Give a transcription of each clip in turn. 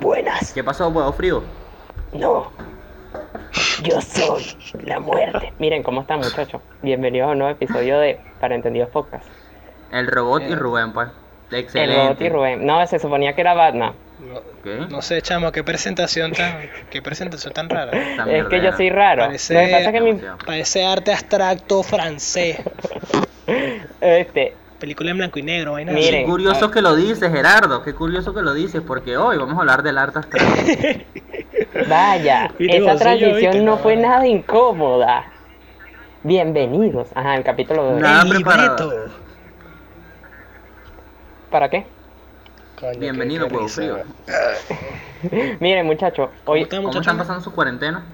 Buenas. ¿Qué pasó, huevo frío? No. Yo soy la muerte. Miren cómo están, muchachos. Bienvenidos a un nuevo episodio de Para Entendidos Podcast. El robot y Eh. Rubén, pues. El Excelente. robot y Rubén. No, se suponía que era Batman. No, ¿Qué? no sé, chamo, qué presentación tan, qué presentación tan rara. Es que yo soy raro. Parece- Lo que pasa es que mi... Demasiado. Parece arte abstracto francés. Este... Película en blanco y negro, vaina Miren. Qué curioso que lo dices, Gerardo. Qué curioso que lo dices, porque hoy vamos a hablar del arte astral. Vaya, esa transición no no, fue nada incómoda. Bienvenidos. Ajá, el capítulo de. Nada preparado. ¿Para qué? Coño, Bienvenido, huevo frío. Miren, muchachos, ¿Cómo hoy están, ¿Cómo muchachos? están pasando su cuarentena?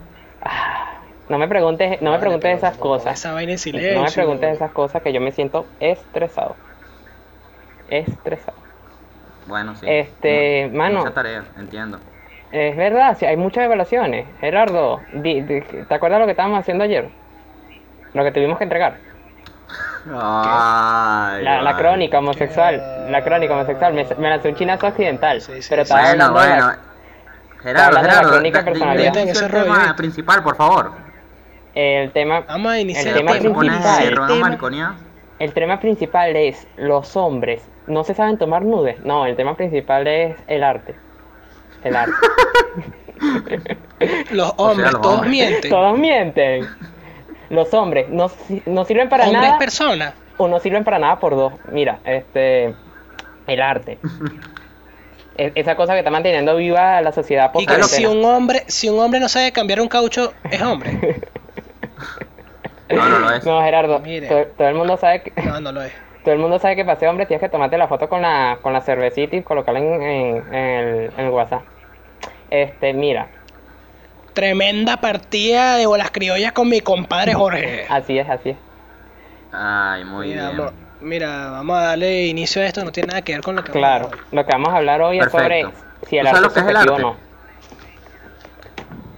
No me preguntes, no me preguntes pero esas cosas. Esa vaina en silencio. No me preguntes esas cosas que yo me siento estresado. Estresado. Bueno, sí. Este, Mu- mano. Mucha tarea, entiendo. Es verdad, sí, hay muchas evaluaciones. Gerardo, di- di- ¿te acuerdas lo que estábamos haciendo ayer? Lo que tuvimos que entregar. Ay, La, crónica homosexual. La crónica homosexual. Me, me lancé un chinazo accidental. Sí, sí, pero sí. Bueno, de bueno. Gerardo, de la Gerardo, crónica Ese rollo, ¿viste? principal, por favor. El tema Vamos a iniciar El tema principal. el tema-. El tema principal es los hombres no se saben tomar nudes. No, el tema principal es el arte. El arte. Los hombres, los todos hombres. mienten. Todos mienten. Los hombres no, no sirven para Hombres nada personas. o no sirven para nada por dos. Mira, este el arte. E- Esa cosa que está manteniendo viva la sociedad Y que si un hombre, si un hombre no sabe cambiar un caucho, es hombre. No, no lo es. No, Gerardo, Mire. to- todo el mundo sabe que No, no lo es. todo el mundo sabe que para ser hombre tienes que tomarte la foto con la con la cervecita y colocarla en, en- en el, en el WhatsApp. Este, mira, Tremenda partida de bolas criollas con mi compadre Jorge. así es, así es. Ay, muy Mira, bien. mira, vamos a darle inicio a esto, no tiene nada que ver con lo que Claro, vamos a hablar. lo que vamos a hablar hoy es sobre Perfecto. si el ¿Tú sabes arte lo que es el subjetivo o arte? no.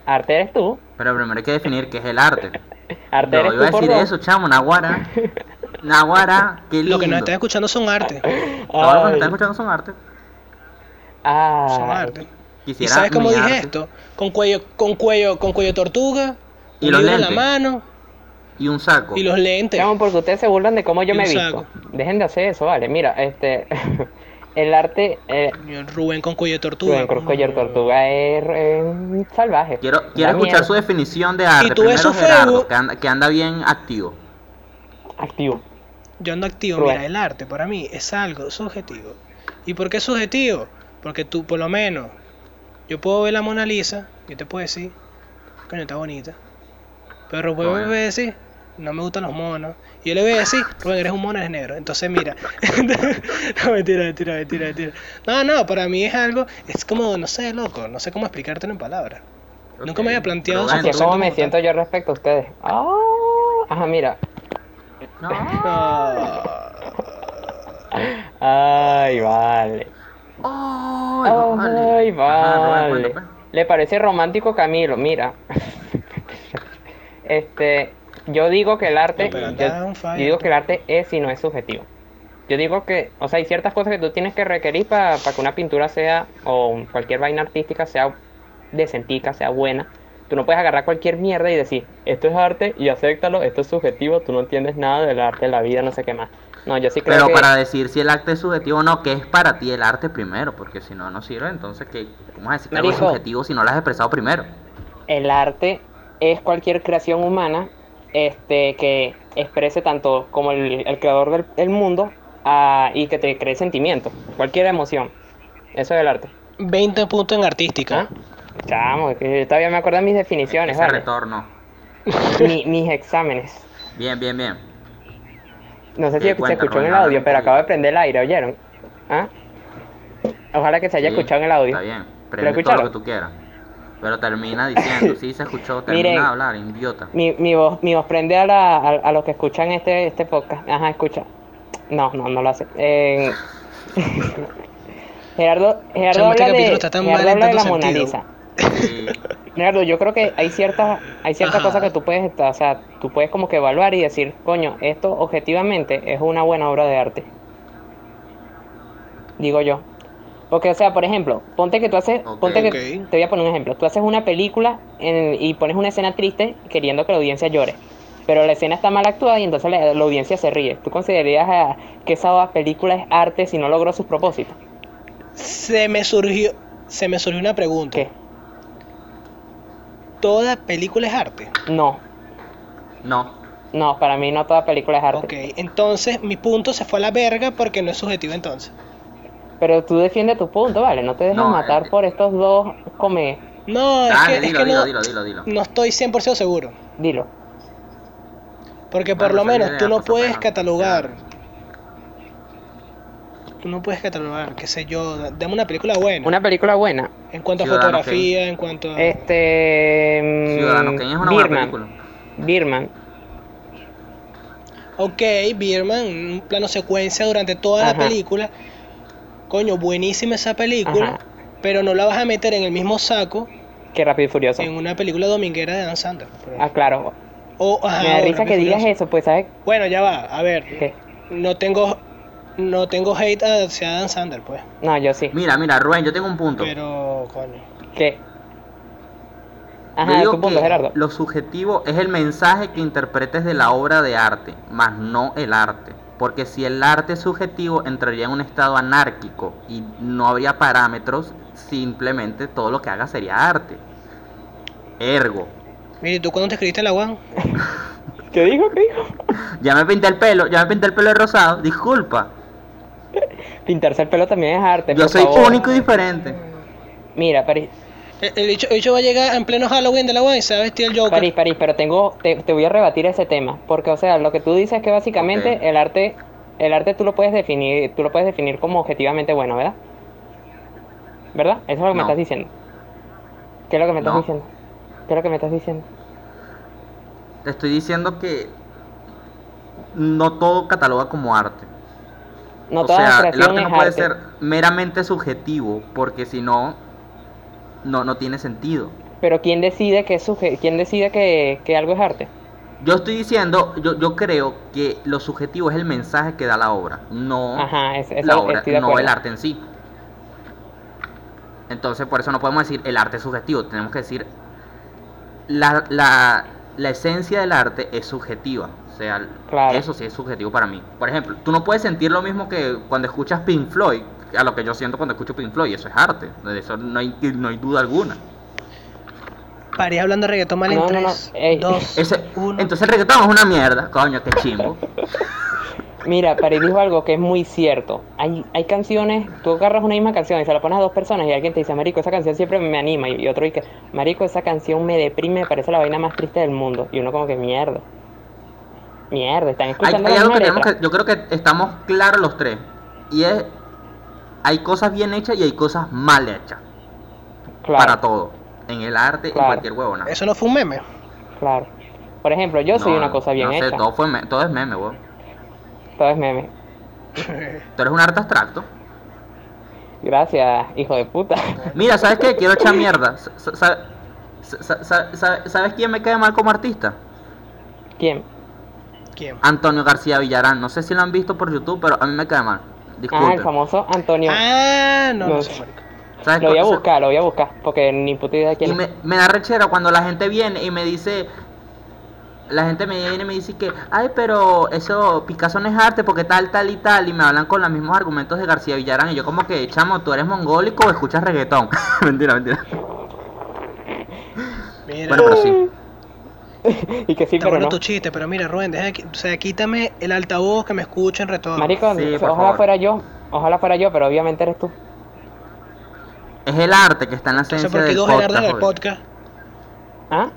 Arte eres tú, Pero primero hay que definir qué es el arte. Arte eres iba a decir eso, chamo, Naguara. Naguara, qué lindo. Lo que nos están escuchando son arte. Todo lo que nos están escuchando son arte. ay. Son arte. ¿Y Quisiera sabes cómo dije arte esto? Con cuello, con cuello, con cuello tortuga, Y los libro en la lentes. mano Y un saco. y los lentes. Chamo, porque ustedes se burlan de cómo yo Y me un he visto. saco. Dejen de hacer eso, vale. Mira, este el arte eh, Rubén con cuello tortuga. Rubén Cruz Cuellar Tortuga es, salvaje. Quiero, quiero escuchar miedo. su definición de arte. tú ves Primero su Gerardo, Facebook- que anda, que anda bien activo. activo. Yo ando activo, Rubén. mira, el arte para mí es algo subjetivo. ¿Y por qué subjetivo? Porque tú, por lo menos, yo puedo ver la Mona Lisa y te puedo decir, coño, está bonita. Pero Rubén Bueno. decir, no me gustan los monos. Y yo le voy a decir, Rubén, eres un mono, eres negro. Entonces, mira. no, mentira, mentira, mentira, mentira. No, no, para mí es algo, es como, no sé, loco, no sé cómo explicártelo en palabras. Nunca me había planteado Rubén, Así es concepto como me siento yo respecto a ustedes. Ah, ajá, mira. No. Ay, vale. Ay, Ay, Ajá, Rubén, vale. pues. Le parece romántico Camilo, mira. Este, yo digo que el arte, No, yo, digo que el arte es y no es subjetivo. Yo digo que, o sea, hay ciertas cosas que tú tienes que requerir para que una pintura sea, o cualquier vaina artística sea decentica, sea buena. Tú no puedes agarrar cualquier mierda y decir, esto es arte y acéptalo, esto es subjetivo, tú no entiendes nada del arte, de la vida, no sé qué más. No, yo sí creo Pero que... para decir si el arte es subjetivo o no, ¿qué es para ti el arte primero? Porque si no, no sirve. Entonces, ¿qué? ¿cómo vas a decir que algo es subjetivo si no lo has expresado primero? el arte es cualquier creación humana este, que exprese tanto como el, el creador del, del mundo ah, y que te cree sentimientos, cualquier emoción. Eso es el arte. 20 puntos en artística. ¿Ah? Chamo, es que yo todavía me acuerdo de mis definiciones, Ese ¿vale? retorno. Mi- mis exámenes. Bien, bien, bien. No sé si Sí, se cuenta, escuchó en el audio, pero acabo de prender el aire, ¿oyeron? ¿Ah? Ojalá que se haya Sí, escuchado en el audio. Está bien. ¿Lo Prende todo lo que tú quieras. Pero termina diciendo, sí se escuchó, termina Miren. de hablar, idiota. Mi, mi voz, mi voz prende a, la, a, a los que escuchan este, este podcast. Ajá, escucha. No, no, no lo hace. Eh, Gerardo, Gerardo Chamo, este habla de, capítulo está tan Gerardo mal en habla de la Mona sentido. Lisa. Sí. Gerardo, yo creo que hay ciertas, hay ciertas Ajá. cosas que tú puedes, o sea, tú puedes como que evaluar y decir, coño, esto objetivamente es una buena obra de arte. Digo yo. Porque, o sea, por ejemplo, ponte que tú haces, Ok. ponte que, te voy a poner un ejemplo, tú haces una película en- y pones una escena triste queriendo que la audiencia llore, pero la escena está mal actuada y entonces la, la audiencia se ríe. ¿Tú considerarías ah, que esa película es arte si no logró sus propósitos? Se me surgió, se me surgió una pregunta. ¿Qué? ¿Toda película es arte? No, No. no, para mí no toda película es arte. Ok, entonces mi punto se fue a la verga porque no es subjetivo entonces. Pero tú defiendes tu punto, ¿vale? No te dejes No, matar eh, por estos dos come... No, es Dale, que, es dilo, que dilo, no, dilo, dilo, dilo. no estoy 100% seguro. Dilo. Porque por Bueno, lo menos tú no puedes catalogar. Tú no puedes catalogar, qué sé yo, dame una película buena. Una película buena. En cuanto a fotografía, en cuanto a... Este... mm, Ciudadano Kane es una buena película. Birdman. Ok, Birman, un plano secuencia durante toda Ajá. la película. Coño, buenísima esa película, Ajá. pero no la vas a meter en el mismo saco Qué rápido y furioso. en una película dominguera de Dan ejemplo. Ah, claro. O, ajá, Me da risa que digas eso, pues, ¿sabes Bueno, ya va, a ver, qué? no tengo no tengo hate hacia Dan Sandler, pues, No, yo sí. Mira, mira, Rubén, yo tengo un punto. pero coño. ¿Qué? Yo Ajá, digo tu punto, que Gerardo. Lo subjetivo es el mensaje que interpretes de la obra de arte, más no el arte. Porque si el arte es subjetivo, entraría en un estado anárquico y no habría parámetros, simplemente todo lo que haga sería arte. Ergo, Mire, ¿tú cuándo te escribiste la UAN? ¿Qué dijo? ¿Qué dijo? ya me pinté el pelo, ya me pinté el pelo de rosado, disculpa. Pintarse el pelo también es arte. Yo por soy favor. único y diferente. Mira, París, El, el bicho, el bicho va a llegar en pleno Halloween de la UAN y se va a vestir el Joker. París, París, pero tengo, te, te voy a rebatir ese tema. Porque, o sea, lo que tú dices es que básicamente el arte, el arte tú lo puedes definir, tú lo puedes definir como objetivamente bueno, ¿verdad? ¿Verdad? Eso es lo que me estás diciendo. ¿Qué es lo que me estás No. diciendo? ¿Qué es lo que me estás diciendo? Te estoy diciendo que no todo cataloga como arte. No o toda sea, el arte no puede arte. ser meramente subjetivo, porque si no, no, no tiene sentido. Pero ¿quién decide que suje- quién decide que, que algo es arte? Yo estoy diciendo, yo, yo creo que lo subjetivo es el mensaje que da la obra, no Ajá, es, eso la obra, no el arte en sí. Entonces, por eso no podemos decir el arte es subjetivo, tenemos que decir la, la, la esencia del arte es subjetiva. O sea, Claro. eso sí es subjetivo para mí. Por ejemplo, tú no puedes sentir lo mismo que cuando escuchas Pink Floyd, a lo que yo siento cuando escucho Pink Floyd, eso es arte, de eso no hay, no hay duda alguna. París hablando de reggaetón mal en No, no, no, 3, ey. 2, Ese, 1. entonces el reggaetón es una mierda, coño, qué chimbo. Mira, París dijo algo que es muy cierto. Hay, hay canciones, tú agarras una misma canción y se la pones a dos personas y alguien te dice, Marico, esa canción siempre me anima. Y y otro dice, Marico, esa canción me deprime, me parece la vaina más triste del mundo. Y uno como que mierda. Mierda, están Hay, escuchando hay la algo que que, yo creo que estamos claros los tres. Y es, hay cosas bien hechas y hay cosas mal hechas. Claro, Para todo. En el arte y Claro. cualquier huevona. Eso no fue un meme. claro. Por ejemplo, yo soy una cosa bien no sé, hecha. todo, fue todo es meme, weón. Todo es meme. Tú eres un arte abstracto. Gracias, hijo de puta. Mira, ¿sabes qué? Quiero echar mierda. Sa- sa- sa- sa- sa- ¿Sabes quién me cae mal como artista? ¿Quién? ¿Quién? Antonio García Villarán. No sé si lo han visto por YouTube, pero a mí me cae mal. Ah, el famoso Antonio. Ah, no, no, No. sé, marico. ¿Sabes Lo voy a buscar, lo voy a buscar, porque ni puta idea de quién Y es. me, me da rechera cuando la gente viene y me dice, la gente me viene y me dice que, ay, pero eso, Picasso no es arte porque tal, tal y tal, y me hablan con los mismos argumentos de García Villarán, y yo como que, chamo, tú eres mongólico o escuchas reggaetón. mentira, mentira. Mira, Bueno, pero sí. y que sí, está pero bueno no. tu chiste, pero mira, Rubén, deja que, o sea, quítame el altavoz que me escuche en retorno. Marico, Sí, ojalá favor. fuera yo, ojalá fuera yo, pero obviamente eres tú. Es el arte que está en la esencia por qué del dos podcast. Gerardos en el joder. podcast. ¿Ah?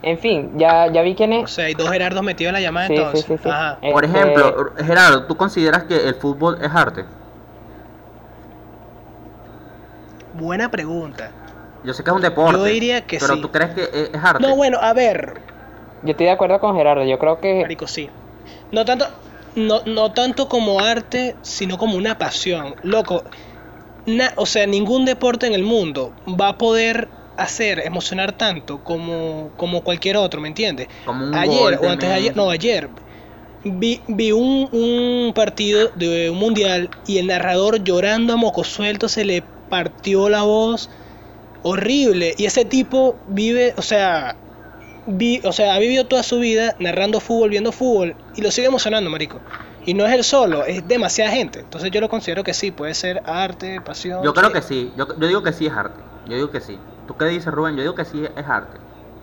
En fin, ya, ya vi quién O es. sea, hay dos Gerardos metidos en la llamada Sí, entonces. sí, sí. Ajá. Eh, Por Este- ejemplo, Gerardo, ¿tú consideras que el fútbol es arte? Buena pregunta. Yo sé que es un deporte. Yo diría que pero sí. tú crees que es, arte. No, bueno, a ver, Yo estoy de acuerdo con Gerardo, yo creo que... Marico, sí. No tanto, no, no tanto como arte, sino como una pasión. Loco, na- o sea, ningún deporte en el mundo va a poder hacer emocionar tanto como, como cualquier otro, ¿me entiendes? Como un ayer gol o antes de ayer, no, ayer. vi, vi un, un partido de un mundial y el narrador llorando a moco suelto se le partió la voz horrible. Y ese tipo vive, o sea, vi, o sea, ha vivido toda su vida narrando fútbol, viendo fútbol y lo sigue emocionando, marico. Y no es él solo, es demasiada gente. Entonces yo lo considero que sí, puede ser arte, pasión. Yo creo que sí, yo, yo digo que sí es arte. Yo digo que sí. ¿Tú qué dices, Rubén? Yo digo que sí es arte.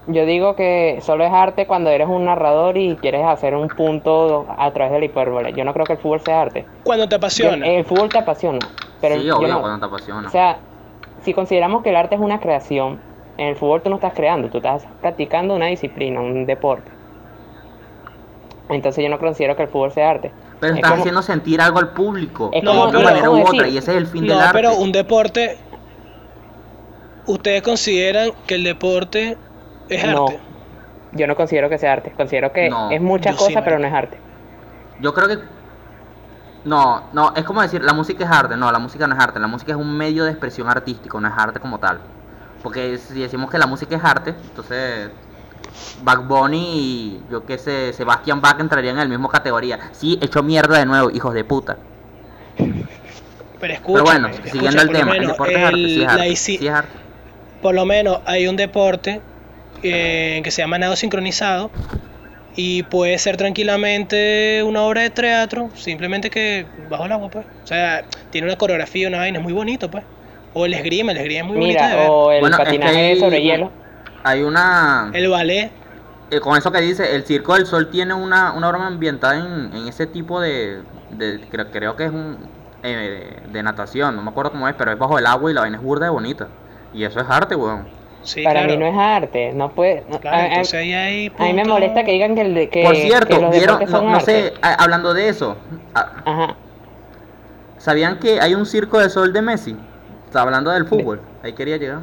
Yo digo que solo es arte cuando eres un narrador y quieres hacer un punto a través del hipérbole. Yo no creo que el fútbol sea arte. Cuando te Yo- apasiona. el fútbol te apasiona, pero sí, yo obvio, no. cuando te apasiona. O sea, si consideramos que el arte es una creación, en el fútbol tú no estás creando, tú estás practicando una disciplina, un deporte. Entonces yo no considero que el fútbol sea arte. pero es estás como- haciendo sentir algo al público. Es de como- una pero- manera u ¿cómo otra. decir? Y ese es el fin no, del arte. pero un deporte. ¿Ustedes consideran que el deporte es No, arte? yo no considero que sea arte. Considero que No, es muchas sí, cosas, pero no es arte. Yo creo que. No, no, es como decir, la música es arte. No, la música no es arte. La música es un medio de expresión artístico, no es arte como tal. Porque si decimos que la música es arte, entonces. Bad Bunny y yo qué sé, Sebastian Bach entrarían en la misma categoría. Sí, hecho mierda de nuevo, hijos de puta. Pero. Pero bueno, siguiendo el tema, el deporte es arte, sí es arte. sí es arte. por lo menos hay un deporte eh, que se llama nado sincronizado y puede ser tranquilamente una obra de teatro, simplemente que bajo el agua, pues. O sea, tiene una coreografía, una vaina, es muy bonito, pues. O el esgrima, el esgrima es muy bonito de Mira, ver. o el Bueno, es que patinaje hay- sobre hielo. Hay una. El ballet, eh, con eso que dice, el Circo del Sol tiene una, una broma ambientada en, en ese tipo de, de- creo, creo que es un eh, de natación, no me acuerdo cómo es, pero es bajo el agua y la vaina es burda de bonita. Y eso es arte, weón. Sí, Para claro. mí no es arte, no puede. no- Claro, a- ahí hay a mí me molesta que digan que, el de, que, Por que cierto, los vieron, no, son no arte. sé, a- hablando de eso, a- Ajá. ¿sabían que hay un Circo del Sol de Messi? Está hablando del fútbol, ahí quería llegar.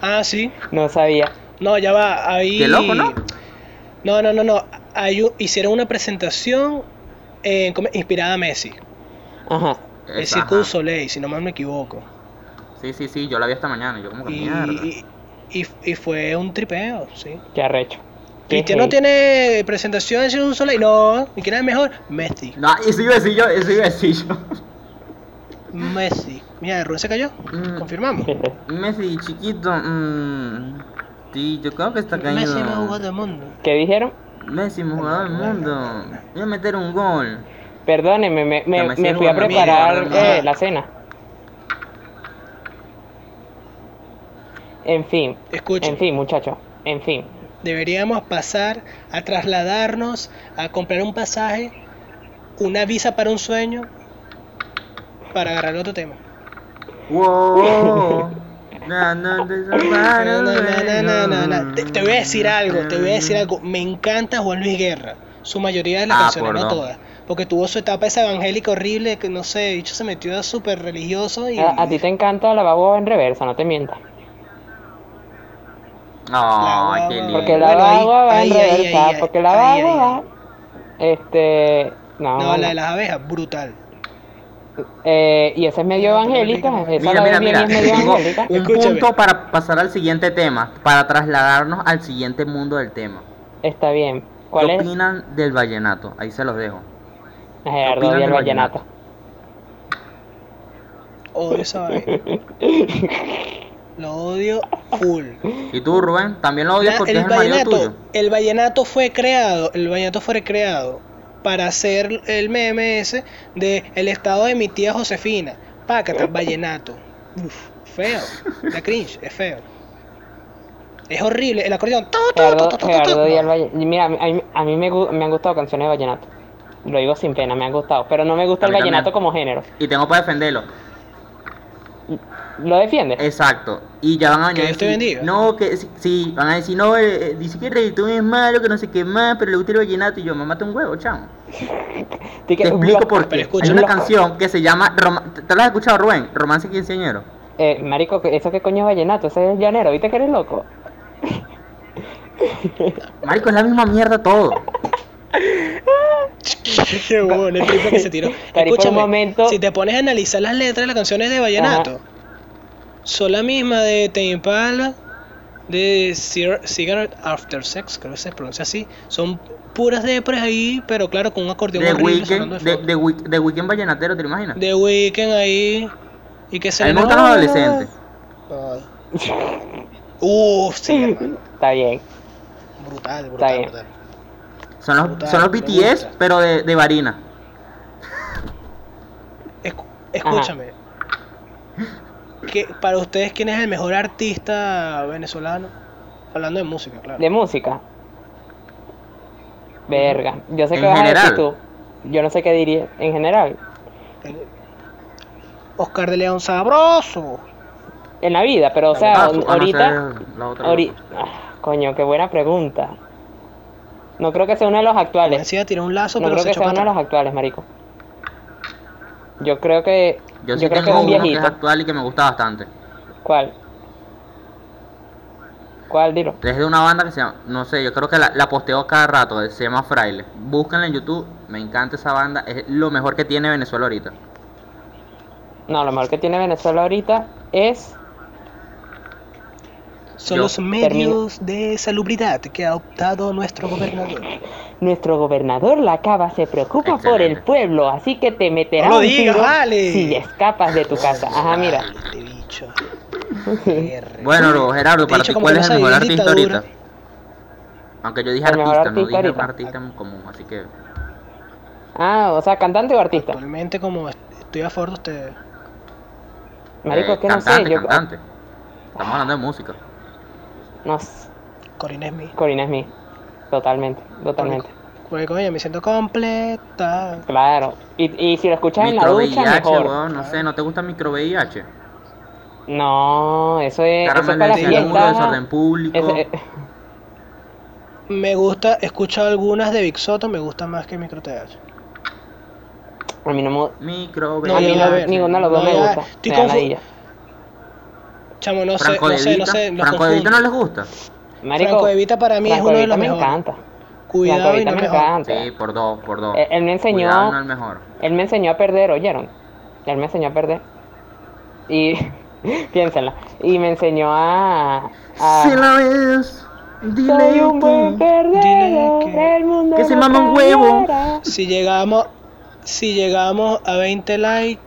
Ah, sí. No sabía. No, ya va, ahí... Qué loco, ¿no? No, no, no, no. Hay un- hicieron una presentación eh, como- inspirada a Messi. Ajá. El Circo du. Soleil, si no mal me equivoco. Sí, sí, sí, yo la vi esta mañana y yo como que Y, mierda. y, y- y fue un tripeo, sí. Qué arrecho. Cristiano hate. tiene presentación en Circo du Soleil. No, ¿y quién es mejor? Messi. No, eso iba a decir yo, eso iba a decir yo. Messi. Mira, Rubén se cayó. Mm. Confirmamos. Messi, chiquito, mmm, sí, yo creo que está caído. Messi me jugó del mundo. ¿Qué dijeron? Messi, jugador del mundo. Voy a meter un gol. Perdónenme, me, me, me me fui a preparar eh, la cena. En fin, Escuchen, en fin, muchachos. En fin. deberíamos pasar a trasladarnos a comprar un pasaje, una visa para un sueño, para agarrar otro tema. Wow. No, no, te No, voy a decir algo, te voy a decir algo. Me encanta Juan Luis Guerra. Su mayoría de las Ah, canciones, no todas. Porque tuvo su etapa esa evangélica horrible que no sé, dicho se metió súper religioso y. A, a ti te encanta la babo en reversa, no te mientas. La qué guagua. lindo. Porque la Bueno, va en ahí, ahí, reversa, ahí, ahí, porque la ahí, va. Este. No, No, la no. de las abejas, brutal. Eh, y esa es medio No, evangélica, esa Mira, mira, mira. es medio Tengo evangélica. un Escúchame. punto para pasar al siguiente tema, para trasladarnos al siguiente mundo del tema. Está bien. ¿Qué ¿Cuál es? opinan del vallenato? Ahí se los dejo. Gerardo opinan y el del vallenato. Odio esa vaina. Lo odio full. ¿Y tú, Rubén? ¿También lo odias La- porque el es el marido vallenato, tuyo? el vallenato fue creado, el vallenato fue creado para hacer el meme ese de el estado de mi tía Josefina. Pácata, vallenato. Uf, feo. La cringe, es feo. Es horrible, el acordeón. Mira, a mí, a mí me, han gustado canciones de vallenato. Lo digo sin pena, me han gustado. Pero no me gusta el vallenato también. como género. Y tengo para defenderlo. ¿Lo defiendes? Exacto. Y ya van a venir Que Dios te decir, no, que sí, sí, van a decir, no, eh, dice que el reggaetón es malo, que no sé qué más, pero le gusta el vallenato. Y yo, mamá, un huevo, chamo. Te Te explico por qué. Hay una canción que se llama, ¿te te la has escuchado, Rubén? Romance quinceañero. Eh, marico, ¿qué- ¿eso qué coño es vallenato? Ese es llanero, ¿viste que eres loco? Marico, es la misma mierda todo. Qué bueno, el triple que se tiró. Escúchame, momento- si te pones a analizar las letras de las canciones de Vallenato, son la misma de Tame Impala, de Cigar- Cigarette After Sex, creo que se pronuncia así. Son puras depres ahí, pero claro, con un acordeón De horrible Weekend, de de, de, Week- de Weekend Vallenatero, ¿te lo imaginas? The Weeknd ahí. Y que se A mí le me gustan los adolescentes. Uf, sí, hermano. Está bien. Brutal, Está brutal, bien. brutal. Son los, Brutal, son los BTS, pero de, de varina. Escu- escúchame. ¿Qué- para ustedes, ¿quién es el mejor artista venezolano? Hablando de música, claro. De música. Verga. Yo sé En que vas a decir tú. Yo no sé qué diría. En general. Oscar de León Sabroso. En la vida, pero o sea, Ah, ahorita. ah, no sé, la otra ahori- loca. ah, coño, qué buena pregunta. No creo que sea uno de los actuales. decía, tiró un lazo, No pero creo se que echó sea uno de los actuales, marico. Yo creo que. Yo Yo, sí creo que es tengo un uno que es viejito. actual y que me gusta bastante. ¿Cuál? ¿Cuál, dilo? Es de una banda que se llama, no sé, yo creo que la, la posteo cada rato, se llama Fraile. Búsquenla en YouTube, me encanta esa banda, es lo mejor que tiene Venezuela ahorita. No, lo mejor que tiene Venezuela ahorita es. Son Yo los medios de salubridad que ha optado nuestro gobernador. Nuestro gobernador La Cava se preocupa por el pueblo, así que te meterá No lo un digas, tiro vale. si escapas de tu casa. Ajá, mira. Este bicho. Bueno, Gerardo, para ti, ¿cuál que es el mejor artista ahorita? Aunque yo dije artista, no dije ahorita. artista en común, así que... Ah, o sea, cantante o artista. Actualmente, como estoy a favor de ustedes. Marico, eh, es que no cantante, sé. Yo, cantante. Estamos hablando de música. No sé. Corina Smith. Corina Smith. Totalmente, totalmente. Porque, coño, me siento completa. Claro. Y, y si lo escuchas en la Micro ducha, VIH, mejor. weón, no sé, ¿no te gusta micro VIH? No, eso es, eso es para fiesta. desorden público. Ese- eh, Me gusta, he escuchado algunas de Big Soto, me gusta más que Micro TH. a mí no me Micro No, a mí ya, a no, ver, ninguno de los dos no, me gusta. estoy Me. Chamo, no sé, no sé, no sé. los Franco de Vita no les gusta. Marico, Franco de Vita para mí es uno de los me mejores. encanta. Cuidado Franco y no me mejor. encanta. Sí, por dos, por dos. Él, él me enseñó, Cuidado, no el mejor. él me enseñó a perder, ¿oyeron? Él me enseñó a perder. Y piénsenla. Y me enseñó a, a Si la ves, dile soy un buen perdedor, Dile que- el mundo que se mama un huevo. Si llegamos, si llegamos a 20 likes,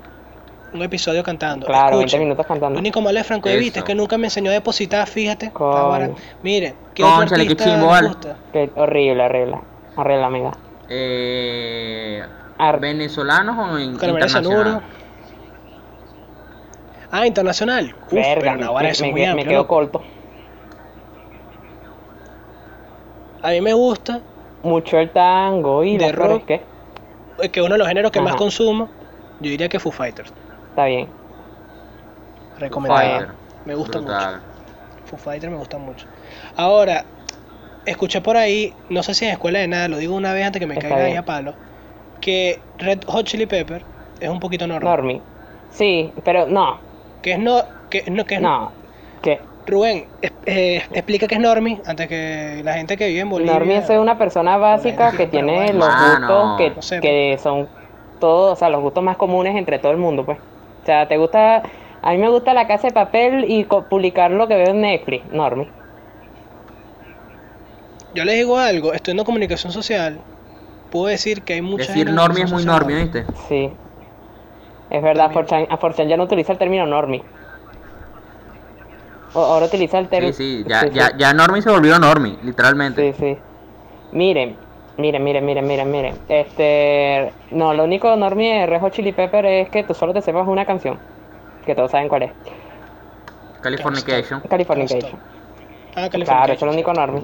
un episodio cantando. Claro, 20 Escuchen, minutos Lo cantando. único malo de Franco de Vita es que nunca me enseñó a depositar, fíjate. Ahora, mire, ¿qué otro Cónchale, qué artista les vale. gusta? Qué horrible, horrible. Horrible, amiga. Eh, ¿Venezolanos o in- internacionales? Ah, internacional. Uf, Verga, pero me, ahora eso me- es muy me amplio, quedo loco. corto. A mí me gusta Mucho el tango y De rock. ¿qué? eh, que uno de los géneros que más consumo, yo diría que Foo Fighters. Está bien. Recomendado. Fighter. Me gusta Brutal. mucho. Foo Fighters me gusta mucho. Ahora, escuché por ahí, no sé si en escuela de nada, lo digo una vez antes que me Está caiga ahí a palo, que Red Hot Chili Pepper es un poquito normal. Normie. Sí, pero no, Que es no, que no, que es no. ¿Qué? Rubén, eh, explica qué es normie antes que la gente que vive en Bolivia. Normie es una persona básica que tiene bueno. los Mano. gustos que, No sé, que son todos, o sea, los gustos más comunes entre todo el mundo, pues. O sea, te gusta, a mí me gusta la casa de papel y publicar lo que veo en Netflix, Normie. Yo les digo algo, estudiando comunicación social, puedo decir que hay mucha Decir normie es muy normie, ¿viste? Sí. Es verdad. Forchan, a Forchan ya no utiliza el término Normie. O- ahora utiliza el término. Sí, sí, ya, ya, ya normie se volvió normie, literalmente. Sí, sí. Miren, miren, miren, miren, miren, miren. Este, no, lo único normie de Red Hot Chili Pepper es que tú solo te sepas una canción, que todos saben cuál es. Californication. Californication. Ah, Claro, eso es Californication. lo único normie.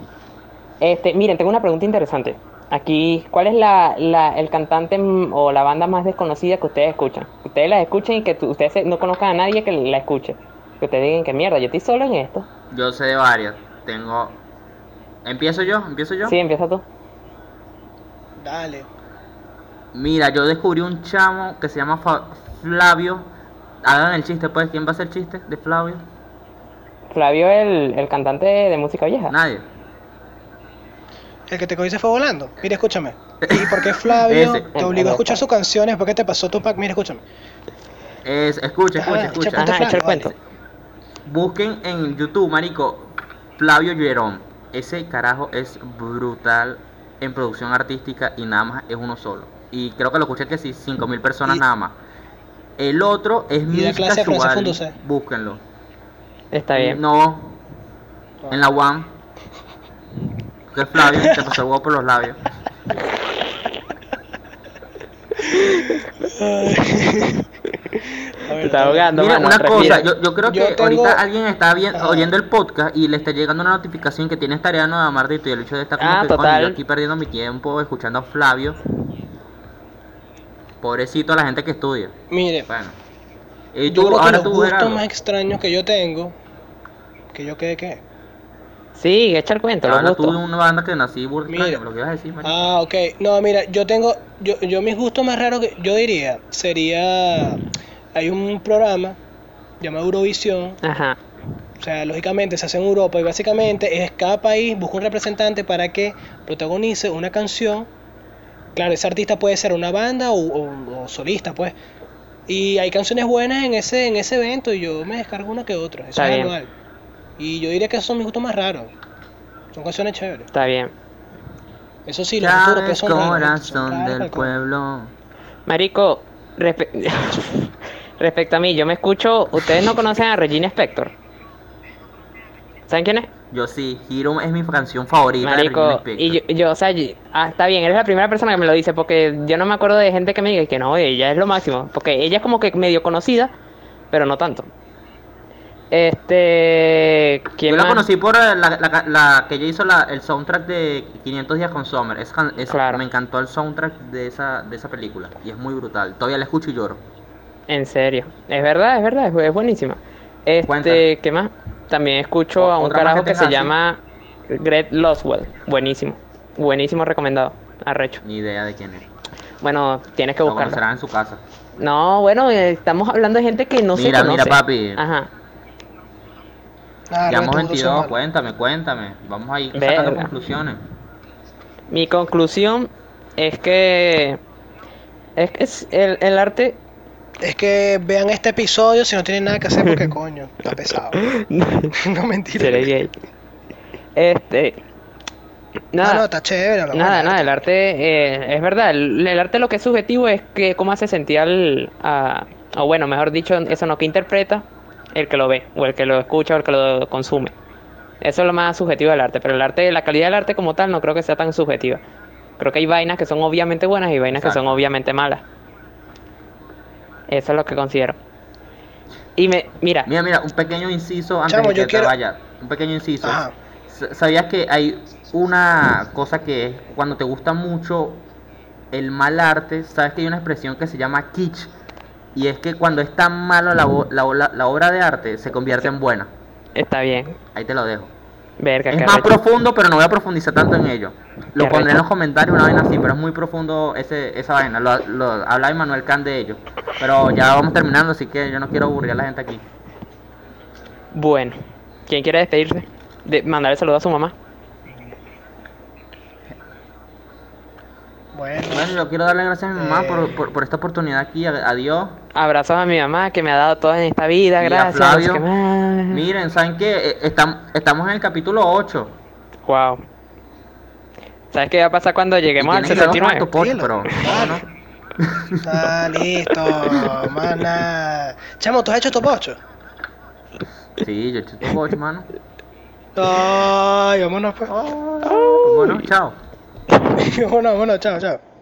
Este, miren, tengo una pregunta interesante. Aquí, ¿cuál es la, la- el cantante mm, o la banda más desconocida que ustedes escuchan? Que ustedes la escuchen y que tú- ustedes se- no conozcan a nadie que la escuche. Que ustedes digan que mierda, yo estoy solo en esto. Yo sé de varias. Tengo. ¿Empiezo yo? ¿Empiezo yo? Sí, empieza tú. Dale. Mira, yo descubrí un chamo que se llama Fa- Flavio. Hagan el chiste, pues. ¿Quién va a hacer el chiste de Flavio? Flavio, el, el cantante de música vieja. Nadie. El que te cogí se fue volando. Mira, escúchame. ¿Y por qué Flavio Ese. te obligó a escuchar sus canciones? ¿Por qué te pasó tu pack? Mira, escúchame. Es, escucha, escucha, Ajá, escucha. Ajá, Flavio, cuento. vale. Busquen en YouTube, marico. Flavio Gerón. Ese carajo es brutal en producción artística y nada más es uno solo. Y creo que lo escuché que sí, 5000 personas Y- nada más. El otro es ¿Y la Mitch clase de francés Casual. punto C? Búsquenlo. Está bien. No, en la UAM. Que Flavio te pasó el huevo por los labios. A ver, Te está ahogando, Mira, mano, una respira. cosa, yo, yo creo que Yo tengo- ahorita alguien está bien, Ajá. oyendo el podcast y le está llegando una notificación que tienes tarea nueva, Martito, y el hecho de estar como Ah, que, total. yo aquí perdiendo mi tiempo escuchando a Flavio. Pobrecito la gente que estudia. Mire, Bueno. Y yo tú, creo que ahora los tú, gustos más extraños que yo tengo, que yo qué, qué. Sí, echa el cuento, Habla tú de una banda que nací burda, Mira. lo que ibas a decir. Ah, ok. No, mira, yo tengo, yo, yo mis gustos más raros que yo diría sería, hay un programa llamado Eurovisión, Ajá. o sea, lógicamente se hace en Europa y básicamente es cada país busca un representante para que protagonice una canción. Claro, ese artista puede ser una banda o, o- o solista, pues. Y hay canciones buenas en ese, en ese evento y yo me descargo una que otra. Eso Está es bien. anual. Y yo diría que esos son mis gustos más raros. Son canciones chéveres. Está bien. Eso sí, los gustos europeos son raros. corazón del pueblo. Marico, respe- respecto a mí, yo me escucho. Ustedes no conocen a Regina Spector. ¿Saben quién es? Yo sí, Hero es mi canción favorita Marico, y yo, yo, o sea, yo- ah, está bien, eres la primera persona que me lo dice, porque yo no me acuerdo de gente que me diga que no, ella es lo máximo, porque ella es como que medio conocida, pero no tanto. Este, ¿quién Yo la más? conocí por la, la- la que ella hizo la- el soundtrack de 500 días con Summer. Es, Claro. Me encantó el soundtrack de esa, de esa película. Y es muy brutal. Todavía la escucho y lloro. En serio, es verdad, es verdad, es, es buenísima. Cuenta. Este, ¿qué más? También escucho O- a un carajo que que se llama Greg Loswell, buenísimo, buenísimo recomendado, arrecho. Ni idea de quién es. Bueno, tienes que Lo buscarlo. conocerán en su casa. No, bueno, eh, estamos hablando de gente que no Mira, se conoce. mira, papi. Ajá. Ah, Llevamos Roberto, 22, Roberto, cuéntame, cuéntame. Vamos a ir Verga. sacando conclusiones. Mi conclusión es que es que es- el, el arte Es que vean este episodio si no tienen nada que hacer porque coño, está pesado. no mentira. seré gay. Este No, nada, no, está chévere. nada, nada, el arte eh, es verdad, el, el arte lo que es subjetivo es que cómo hace sentir al a- o bueno, mejor dicho, eso no que interpreta el que lo ve o el que lo escucha o el que lo consume. Eso es lo más subjetivo del arte, pero el arte, la calidad del arte como tal no creo que sea tan subjetiva. Creo que hay vainas que son obviamente buenas y vainas que son obviamente malas. Eso es lo que considero. Y me, mira, Mira, mira, un pequeño inciso antes Chamo, de que yo te quiero- vaya. Un pequeño inciso. Ajá. ¿Sabías que hay una cosa que es cuando te gusta mucho el mal arte? ¿Sabes que hay una expresión que se llama kitsch? Y es que cuando es tan malo la, la, la- obra de arte se convierte en buena. está bien. Ahí te lo dejo. Verga, Es más profundo, pero no voy a profundizar tanto en ello. Lo Qué pondré en los comentarios, una vaina así, pero es muy profundo ese, esa vaina. Lo, lo habla Manuel Can de ello. Pero ya vamos terminando, así que yo no quiero aburrir a la gente aquí. Bueno, ¿quién quiere despedirse? De mandarle saludos a su mamá. Bueno, Bueno, yo quiero darle gracias a mi mamá Eh. por, por, por esta oportunidad aquí. A- Adiós. Abrazos a mi mamá que me ha dado todo en esta vida, Y a gracias. Flavio. Miren, ¿saben qué? Eh, estam- estamos en el capítulo 8. Wow. ¿Sabes qué va a pasar cuando lleguemos al Y tienen que grabar 69? con tu pocho, pero no. ah, listo, mana. Chamo, ¿tú has hecho top 8? Sí, yo he hecho tu pocho, mano. Ay, vámonos pues. Bueno, chao. vámonos, vámonos, chao, chao.